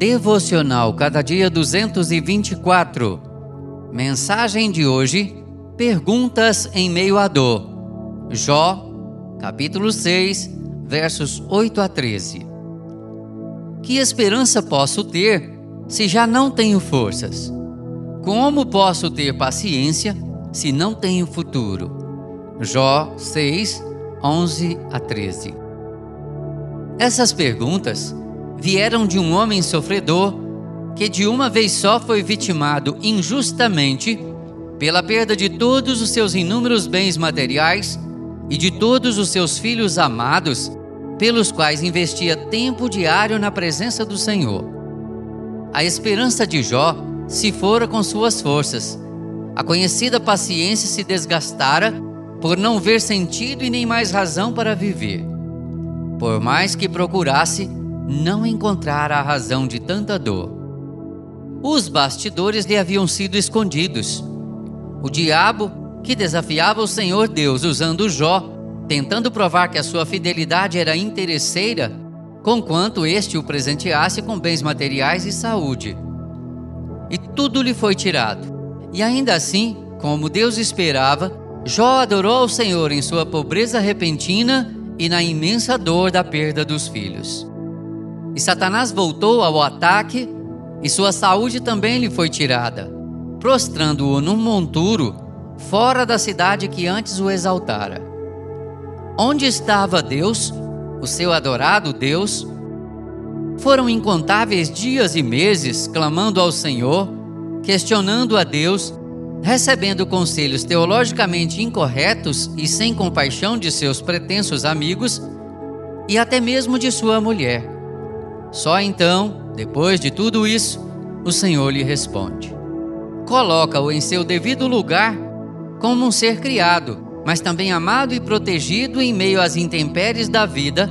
Devocional Cada Dia 224. Mensagem de hoje: Perguntas em meio à dor. Jó, capítulo 6, versos 8 a 13. Que esperança posso ter se já não tenho forças? Como posso ter paciência se não tenho futuro? Jó 6, 11 a 13. Essas perguntas vieram de um homem sofredor que de uma vez só foi vitimado injustamente pela perda de todos os seus inúmeros bens materiais e de todos os seus filhos amados, pelos quais investia tempo diário na presença do Senhor. A esperança de Jó se fora com suas forças. A conhecida paciência se desgastara por não ver sentido e nem mais razão para viver. Por mais que procurasse, não encontrara a razão de tanta dor. Os bastidores lhe haviam sido escondidos. O diabo, que desafiava o Senhor Deus usando Jó, tentando provar que a sua fidelidade era interesseira, conquanto este o presenteasse com bens materiais e saúde. E tudo lhe foi tirado. E ainda assim, como Deus esperava, Jó adorou ao Senhor em sua pobreza repentina e na imensa dor da perda dos filhos. E Satanás voltou ao ataque, e sua saúde também lhe foi tirada, prostrando-o num monturo fora da cidade que antes o exaltara. Onde estava Deus, o seu adorado Deus? Foram incontáveis dias e meses clamando ao Senhor, questionando a Deus, recebendo conselhos teologicamente incorretos e sem compaixão de seus pretensos amigos e até mesmo de sua mulher. Só então, depois de tudo isso, o Senhor lhe responde. Coloca-o em seu devido lugar como um ser criado, mas também amado e protegido em meio às intempéries da vida,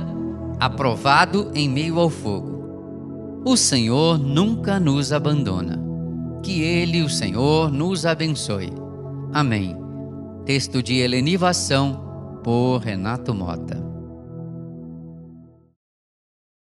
aprovado em meio ao fogo. O Senhor nunca nos abandona. Que Ele, o Senhor, nos abençoe. Amém. Texto de Helenivação, por Renato Mota.